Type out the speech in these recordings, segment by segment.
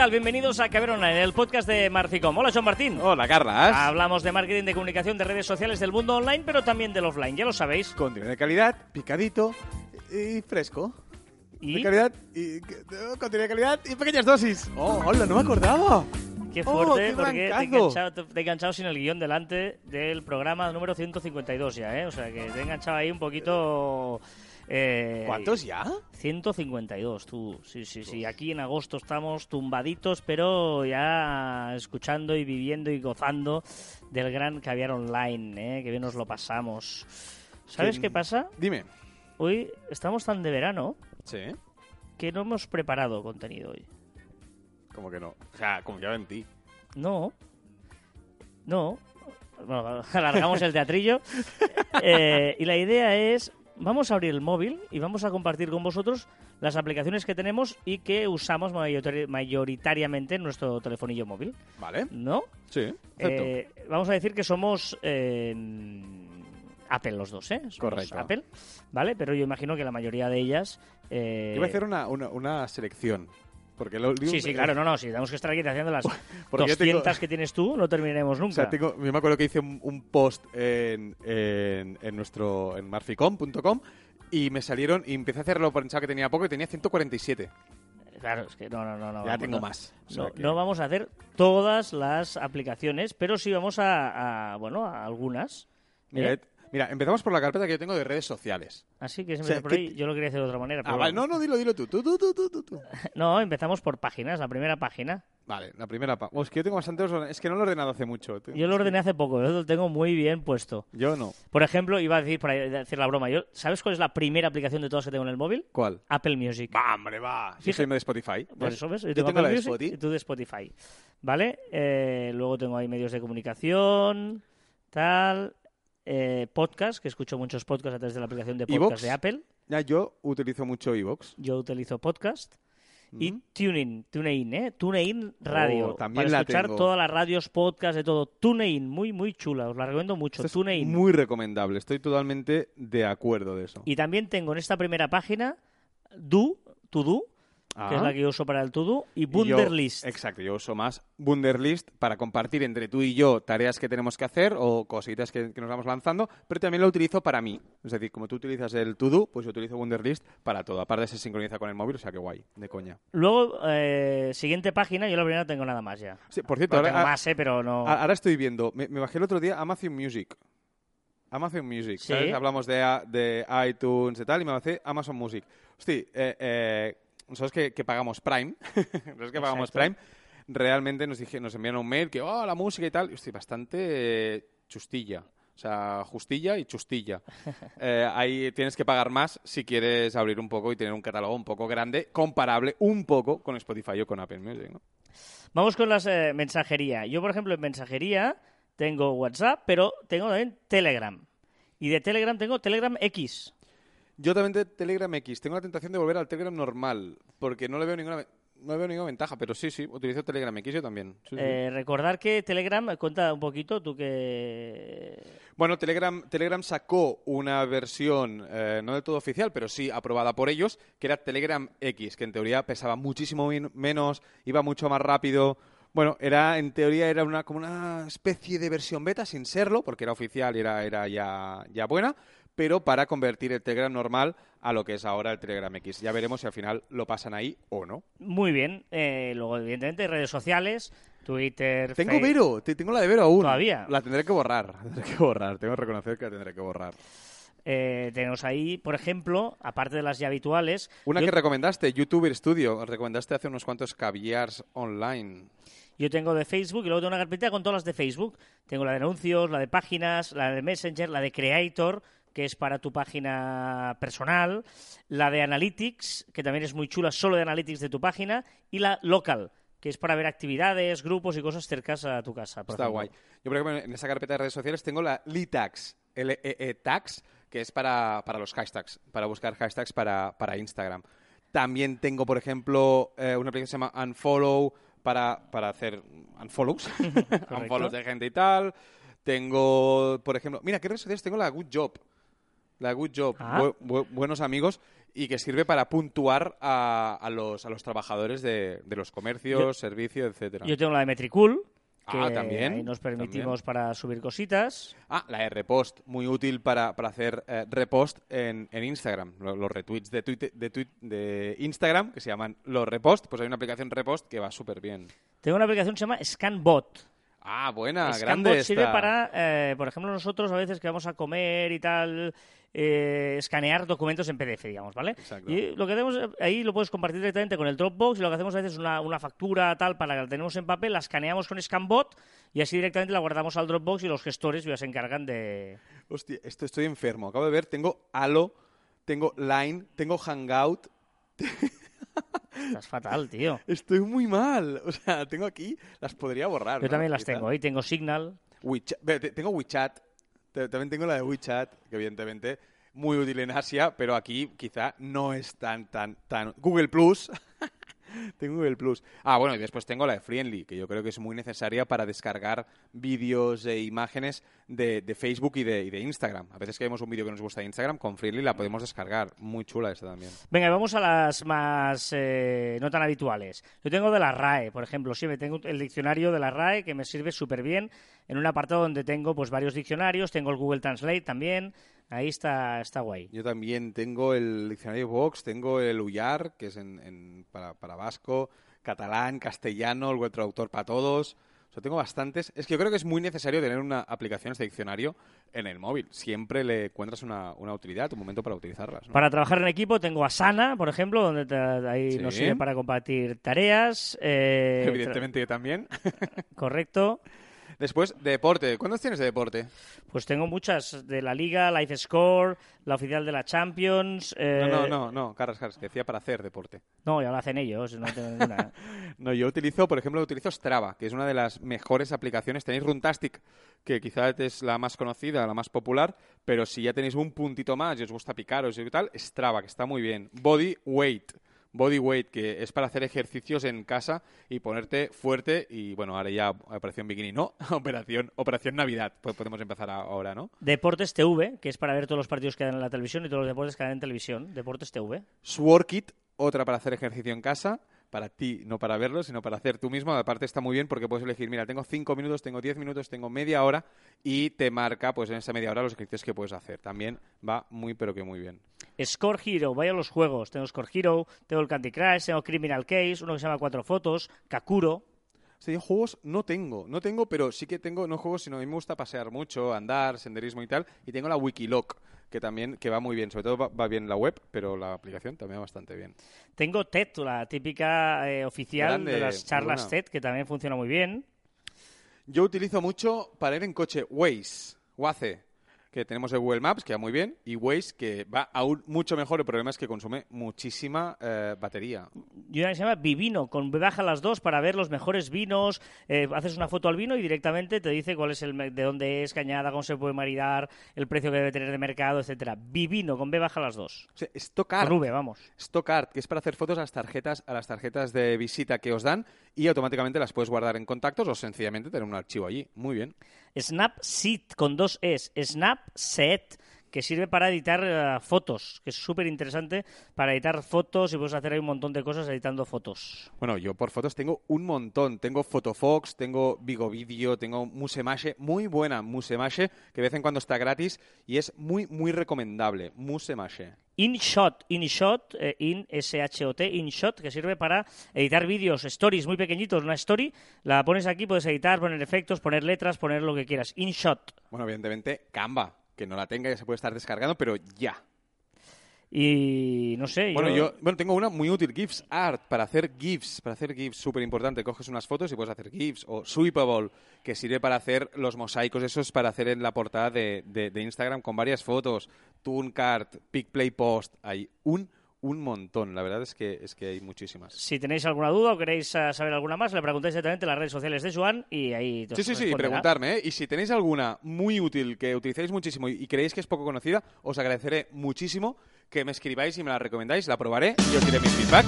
tal? Bienvenidos a Caber Online, el podcast de Marficom. Hola, John Martín. Hola, Carlas. Hablamos de marketing, de comunicación, de redes sociales del mundo online, pero también del offline, ya lo sabéis. Contenido de calidad, picadito y fresco. ¿Y? De calidad y... Contenido de calidad y pequeñas dosis. ¡Oh, hola, no me acordaba! Qué Oh, fuerte, qué porque te he, enganchado, te he enganchado sin el guion delante del programa número 152 ya, ¿eh? O sea, que te he enganchado ahí un poquito... eh, ¿Cuántos ya? 152, tú. Sí, sí, sí. Aquí en agosto estamos tumbaditos, pero ya escuchando y viviendo y gozando del gran caviar online, ¿eh? Que bien nos lo pasamos. ¿Sabes ¿Quién- qué pasa? Dime. Hoy estamos tan de verano Sí. que no hemos preparado contenido hoy. Como que no. O sea, confiaba en ti. No. No. Bueno, alargamos el teatrillo. Eh, y la idea es, vamos a abrir el móvil y vamos a compartir con vosotros las aplicaciones que tenemos y que usamos mayoritari- mayoritariamente en nuestro telefonillo móvil. ¿Vale? ¿No? Sí. Eh, vamos a decir que somos eh, Apple los dos, ¿eh? Somos Correcto. Apple, ¿vale? Pero yo imagino que la mayoría de ellas... eh, Yo voy a hacer una, una, una selección. Porque lo digo- Sí, sí, claro, no, no, si tenemos que estar aquí haciendo las Porque yo 200 tengo- que tienes tú, no terminaremos O nunca. sea, tengo, yo me acuerdo que hice un, un post en, en, en nuestro en marficom.com y me salieron y empecé a hacerlo pensaba que tenía poco y tenía 147. Claro, es que no, no, no. no ya tengo no. más. O sea No, que- no vamos a hacer todas las aplicaciones, pero sí vamos a, a, bueno, a algunas. Mira, ¿eh? Mira, empezamos por la carpeta que yo tengo de redes sociales. Así que se o me sea, por ¿qué ahí. Yo lo quería hacer de otra manera. Ah, vale, no, no, dilo, dilo tú. Tú, tú, tú, tú, tú. No, empezamos por páginas. La primera página. Vale, la primera. pa- Oh, es que yo tengo bastantes. Es que no lo he ordenado hace mucho. Yo lo ordené hace poco, yo lo tengo muy bien puesto. Yo no. Por ejemplo, iba a decir, para decir la broma, yo, ¿sabes cuál es la primera aplicación de todas que tengo en el móvil? ¿Cuál? Apple Music. Va, hombre, va. Yo soy de Spotify. Yo Yo tengo, tengo la de Music Spotify. y tú de Spotify. ¿Vale? Eh, luego tengo ahí medios de comunicación, tal, eh, podcast, que escucho muchos podcasts a través de la aplicación de podcast de Apple. Ya, yo utilizo mucho Evox. Yo utilizo podcast. Y Ujú. TuneIn, TuneIn, ¿eh? TuneIn Radio. Oh, también para la escuchar tengo. todas las radios, podcast, de todo. TuneIn, muy, muy chula. Os la recomiendo mucho. Esto es TuneIn. muy recomendable. Estoy totalmente de acuerdo de eso. Y también tengo en esta primera página Do, To Do, que es la que yo uso para el To Do, y Wunderlist. exacto, yo uso más Wunderlist para compartir entre tú y yo tareas que tenemos que hacer o cositas que, que nos vamos lanzando, pero también lo utilizo para mí. Es decir, como tú utilizas el To-Do, pues yo utilizo Wunderlist para todo. Aparte se sincroniza con el móvil, o sea que guay, de coña. Luego, eh, siguiente página, yo la primera no tengo nada más ya. Sí, por cierto, Bueno, ahora, tengo a- más, eh, pero no... a- ahora estoy viendo, me, me bajé el otro día Amazon Music. Amazon Music, Sí. ¿sabes? Hablamos de, de iTunes y tal, y me bajé Amazon Music. Hostia, eh, eh, ¿sabes que, que pagamos Prime? ¿Sabes que pagamos. Prime? Realmente nos, dije, nos enviaron un mail que, oh, la música y tal. Y, hostia, bastante eh, chustilla. O sea, justilla y chustilla. Eh, ahí tienes que pagar más si quieres abrir un poco y tener un catálogo un poco grande, comparable un poco con Spotify o con Apple Music, ¿no? Vamos con las eh, mensajería. Yo, por ejemplo, en mensajería tengo WhatsApp, pero tengo también Telegram. Y de Telegram tengo Telegram X. Yo también de Telegram X. Tengo la tentación de volver al Telegram normal, porque no le veo ninguna, no le veo ninguna ventaja, pero sí, sí, utilizo Telegram X yo también. Sí, sí. Eh, recordar que Telegram, cuenta un poquito, tú que... Bueno, Telegram, Telegram sacó una versión eh, no del todo oficial, pero sí aprobada por ellos, que era Telegram X, que en teoría pesaba muchísimo menos, iba mucho más rápido. Bueno, era en teoría era una como una especie de versión beta sin serlo, porque era oficial y era, era ya, ya buena, pero para convertir el Telegram normal a lo que es ahora el Telegram X. Ya veremos si al final lo pasan ahí o no. Muy bien. Eh, luego, evidentemente, redes sociales, Twitter, Tengo Face- Vero, te- tengo la de Vero aún. ¿Todavía? La tendré que borrar, la tendré que borrar, tengo que reconocer que la tendré que borrar. Eh, tenemos ahí, por ejemplo, aparte de las ya habituales, Una yo, que recomendaste, YouTuber Studio, recomendaste hace unos cuantos caviars online. yo tengo de Facebook y luego tengo una carpeta con todas las de Facebook. Tengo la de anuncios, la de páginas, la de Messenger, la de Creator, que es para tu página personal, la de Analytics, que también es muy chula, solo de Analytics de tu página, y la Local, que es para ver actividades, grupos y cosas cercanas a tu casa. por Está ejemplo. guay. Yo, por ejemplo, en esa carpeta de redes sociales tengo la Litax, L-E-E-Tax, que es para, para los hashtags, para buscar hashtags para, para Instagram. También tengo, por ejemplo, eh, una aplicación que se llama Unfollow para, para hacer unfollows, unfollows de gente y tal. Tengo, por ejemplo, mira, ¿qué redes sociales tengo? La Good Job. La Good Job, Ah. Bu- bu- buenos amigos. y que sirve para puntuar a, a los, a los trabajadores de, de los comercios, servicios, etcétera. Yo tengo la de Metricool, que Ah, también, ahí nos permitimos también. para subir cositas. Ah, la de repost, muy útil para, para hacer eh, repost en, en Instagram. Lo- Los, retweets de, tweet, de, de Instagram, que se llaman los repost, pues hay una aplicación repost que va súper bien. Tengo una aplicación que se llama ScanBot. Ah, buena, grande sirve esta. para, eh, por ejemplo, nosotros a veces que vamos a comer y tal, eh, escanear documentos en PDF, digamos, ¿vale? Exacto. Y lo que hacemos ahí lo puedes compartir directamente con el Dropbox y lo que hacemos a veces es una, una factura tal para que la tenemos en papel, la escaneamos con ScanBot y así directamente la guardamos al Dropbox y los gestores ya se encargan de... Hostia, esto estoy enfermo. Acabo de ver, tengo Halo, tengo Line, tengo Hangout. Estás fatal, tío. Estoy muy mal. O sea, tengo aquí, las podría borrar. Yo ¿no? también las tengo ahí, tengo Signal. WeChat- tengo WeChat. También tengo la de WeChat, que evidentemente muy útil en Asia, pero aquí quizá no es tan, tan, tan... Google Plus. tengo Google Plus. Ah, bueno, y después tengo la de Friendly, que yo creo que es muy necesaria para descargar vídeos e imágenes de, de Facebook y de, y de Instagram. A veces que vemos un vídeo que nos gusta de Instagram, con Friendly la podemos descargar. Muy chula esta también. Venga, vamos a las más eh, no tan habituales. Yo tengo de la RAE, por ejemplo, sí, me tengo el diccionario de la RAE que me sirve súper bien en un apartado donde tengo pues varios diccionarios, tengo el Google Translate también, ahí está, está guay. Yo también tengo el diccionario Vox, tengo el Uyar, que es en, en- para, para vasco, catalán, castellano, el web traductor para todos. O sea, tengo bastantes. Es que yo creo que es muy necesario tener una aplicación, este diccionario, en el móvil. Siempre le encuentras una, una utilidad, un momento para utilizarlas. ¿no? Para trabajar en equipo tengo Asana, por ejemplo, donde te- ahí Sí. nos sirve para compartir tareas. eh, Evidentemente yo también. Correcto. Después, deporte. ¿Cuántos tienes de deporte? Pues tengo muchas de la Liga, Life Score, la oficial de la Champions. eh, No, no, no, no, Carras, Carras, que decía para hacer deporte. No, ya lo hacen ellos, no tengo ninguna. No, yo utilizo, por ejemplo, utilizo Strava, que es una de las mejores aplicaciones. Tenéis Runtastic, que quizás es la más conocida, la más popular, pero si ya tenéis un puntito más y os gusta picaros y tal, Strava, que está muy bien. Body Weight. Body weight, que es para hacer ejercicios en casa y ponerte fuerte y, bueno, ahora ya operación bikini, no, operación, operación Navidad, pues podemos empezar ahora, ¿no? Deportes TV, que es para ver todos los partidos que dan en la televisión y todos los deportes que dan en televisión. Deportes TV. Sworkit, otra para hacer ejercicio en casa, para ti, no para verlo, sino para hacer tú mismo. Aparte está muy bien porque puedes elegir, mira, tengo 5 minutos, tengo 10 minutos, tengo media hora y te marca pues en esa media hora los ejercicios que puedes hacer. También va muy pero que muy bien. Score Hero, vaya los juegos. Tengo Score Hero, tengo el Candy Crush, tengo Criminal Case, uno que se llama Cuatro Fotos, Kakuro. Sí, juegos no tengo, no tengo, pero sí que tengo, no juegos, sino a mí me gusta pasear mucho, andar, senderismo y tal, y tengo la Wikiloc, que también, que va muy bien, sobre todo va, va bien la web, pero la aplicación también va bastante bien. Tengo TED, la típica eh, oficial Grande, de las charlas. TED, que también funciona muy bien. Yo utilizo mucho para ir en coche Waze, Waze, que tenemos el Google Maps, que va muy bien, y Waze, que va aún mucho mejor. El problema es que consume muchísima eh, batería. Y una que se llama Vivino, con baja las dos para ver los mejores vinos. eh, haces una foto al vino y directamente te dice cuál es el de dónde es, cañada, cómo se puede maridar, el precio que debe tener de mercado, etcétera. Vivino, con B baja las dos. O sea, Stockart, V, vamos. Stockart, que es para hacer fotos a las tarjetas, a las tarjetas de visita que os dan y automáticamente las puedes guardar en contactos o sencillamente tener un archivo allí. Muy bien. Snapseed, con dos Es. Snapset, que sirve para editar eh, fotos, que es súper interesante para editar fotos y puedes hacer ahí un montón de cosas editando fotos. Bueno, yo por fotos tengo un montón. Tengo Photofox, tengo Vigo Video, tengo Musemache, muy buena Musemache, que de vez en cuando está gratis y es muy, muy recomendable. Musemache. InShot, InShot, eh, in S-H-O-T, InShot, que sirve para editar vídeos, stories muy pequeñitos. Una story, la pones aquí, puedes editar, poner efectos, poner letras, poner lo que quieras. InShot. Bueno, evidentemente, Canva, que no la tenga ya se puede estar descargando, pero ya. Y no sé, Bueno, yo bueno, tengo una muy útil, GIFs Art, para hacer GIFs, para hacer GIFs, súper importante. Coges unas fotos y puedes hacer GIFs. O Sweepable, que sirve para hacer los mosaicos esos para hacer en la portada de, de- de Instagram con varias fotos. Tooncart, PicPlay Post, hay un, un montón. La verdad es que, es que hay muchísimas. Si tenéis alguna duda o queréis eh, saber alguna más, le preguntáis directamente en las redes sociales de Joan y ahí Sí, sí, sí, preguntarme, ¿eh? Y si tenéis alguna muy útil que utilizáis muchísimo y, creéis que es poco conocida, os agradeceré muchísimo que me escribáis y me la recomendáis, la probaré y os diré mi feedback.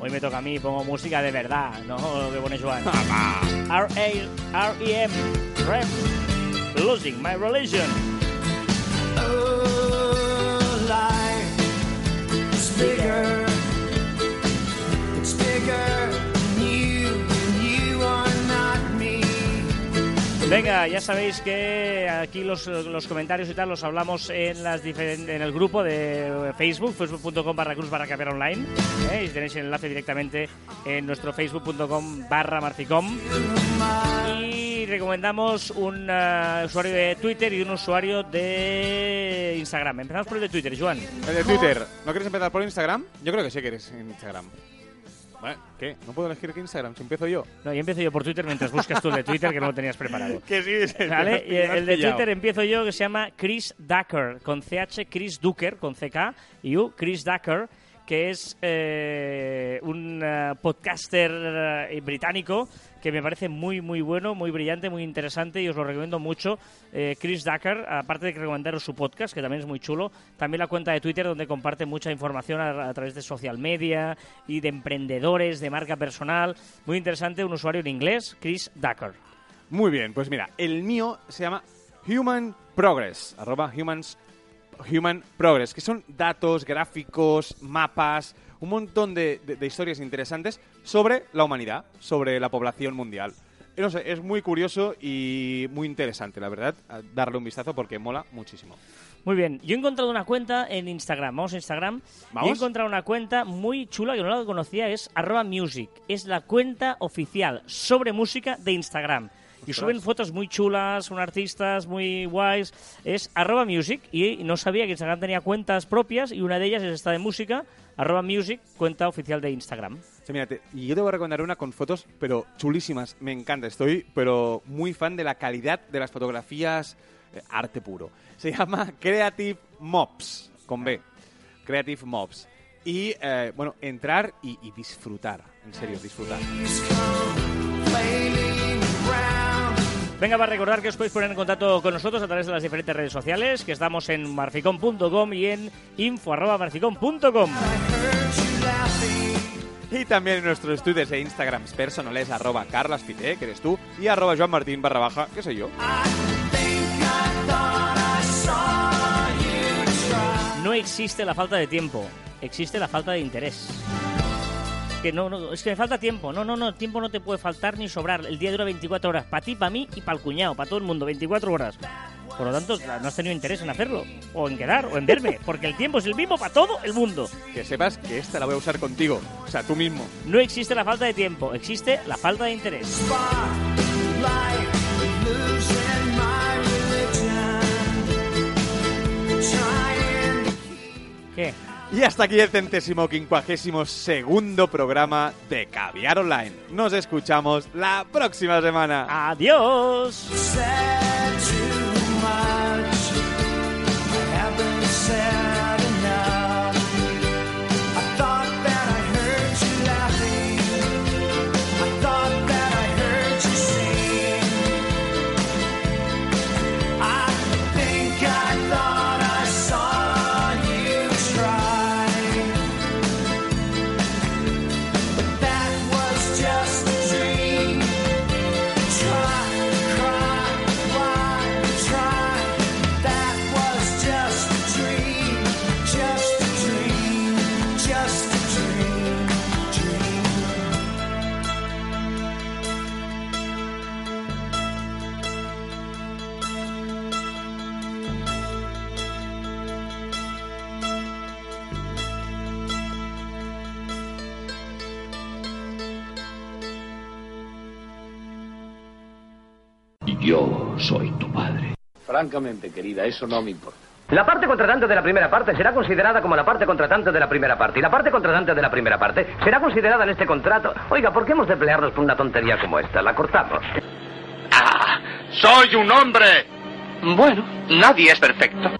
Hoy me toca a mí, pongo música de verdad, no lo que pone Joan. R-A-R-E-M, Rem, Losing My Religion. Venga, ya sabéis que aquí los, los comentarios y tal los hablamos en las en el grupo de Facebook, facebook.com barra cruz barra caper online. ¿eh? Y tenéis el enlace directamente en nuestro facebook.com barra marficom. Recomendamos un eh, usuario de Twitter y un usuario de Instagram. Empezamos por el de Twitter, Joan. El de Twitter. ¿No quieres empezar por Instagram? Yo creo que sí que eres en Instagram. ¿qué? ¿No puedo elegir qué Instagram? Si empiezo yo. No, y empiezo yo por Twitter mientras buscas tú el de Twitter que no lo tenías preparado. Que sí, es el ¿Vale? que Y has el de pillado. Twitter empiezo yo que se llama Chris Ducker, con CH, Chris Ducker, con CK y U, Chris Ducker, que es eh, un eh, podcaster eh, británico que me parece muy, muy bueno, muy brillante, muy interesante y os lo recomiendo mucho. Chris Ducker, aparte de que recomendaros su podcast, que también es muy chulo, también la cuenta de Twitter donde comparte mucha información a, través de social media y de emprendedores, de marca personal. Muy interesante, un usuario en inglés, Chris Ducker. Muy bien, pues mira, el mío se llama Human Progress, arroba humans, Human Progress, que son datos, gráficos, mapas, un montón de, de- de historias interesantes sobre la humanidad, sobre la población mundial. Y No sé, es muy curioso y muy interesante, la verdad, darle un vistazo porque mola muchísimo. Muy bien, yo he encontrado una cuenta en Instagram, vamos a Instagram, he encontrado una cuenta muy chula que no la conocía, es arroba music, es la cuenta oficial sobre música de Instagram. Y suben fotos muy chulas, son artistas muy guays. Es arroba music y no sabía que Instagram tenía cuentas propias y una de ellas es esta de música, arroba music, cuenta oficial de Instagram. Sí, mírate, y yo te voy a recomendar una con fotos, pero chulísimas. Me encanta, estoy pero muy fan de la calidad de las fotografías, eh, arte puro. Se llama Creative Mobs, con B. Creative Mobs. Y, eh, bueno, entrar y, y disfrutar, en serio, disfrutar. Venga, va a recordar que os podéis poner en contacto con nosotros a través de las diferentes redes sociales, que estamos en marficom.com y en laughing. Y también en nuestros tweets e Instagrams personales, arroba carlaspite, que eres tú, y arroba joanmartin barra baja, que soy yo. No existe la falta de tiempo, existe la falta de interés. Que no, no, es que me falta tiempo. No, no, no, tiempo no te puede faltar ni sobrar. El día dura 24 horas. Para ti, para mí y para el cuñado, para todo el mundo. 24 horas. Por lo tanto, no has tenido interés en hacerlo. O en quedar, o en verme. Porque el tiempo es el mismo para todo el mundo. Que sepas que esta la voy a usar contigo, o sea, tú mismo. No existe la falta de tiempo, existe la falta de interés. ¿Qué? Y hasta aquí el centésimo quincuagésimo segundo programa de Caviar Online. Nos escuchamos la próxima semana. Adiós. Yo soy tu padre. Francamente, querida, eso no me importa. La parte contratante de la primera parte será considerada como la parte contratante de la primera parte. Y la parte contratante de la primera parte será considerada en este contrato. Oiga, ¿por qué hemos de pelearnos por una tontería como esta? La cortamos. ¡Ah! ¡Soy un hombre! Bueno, nadie es perfecto.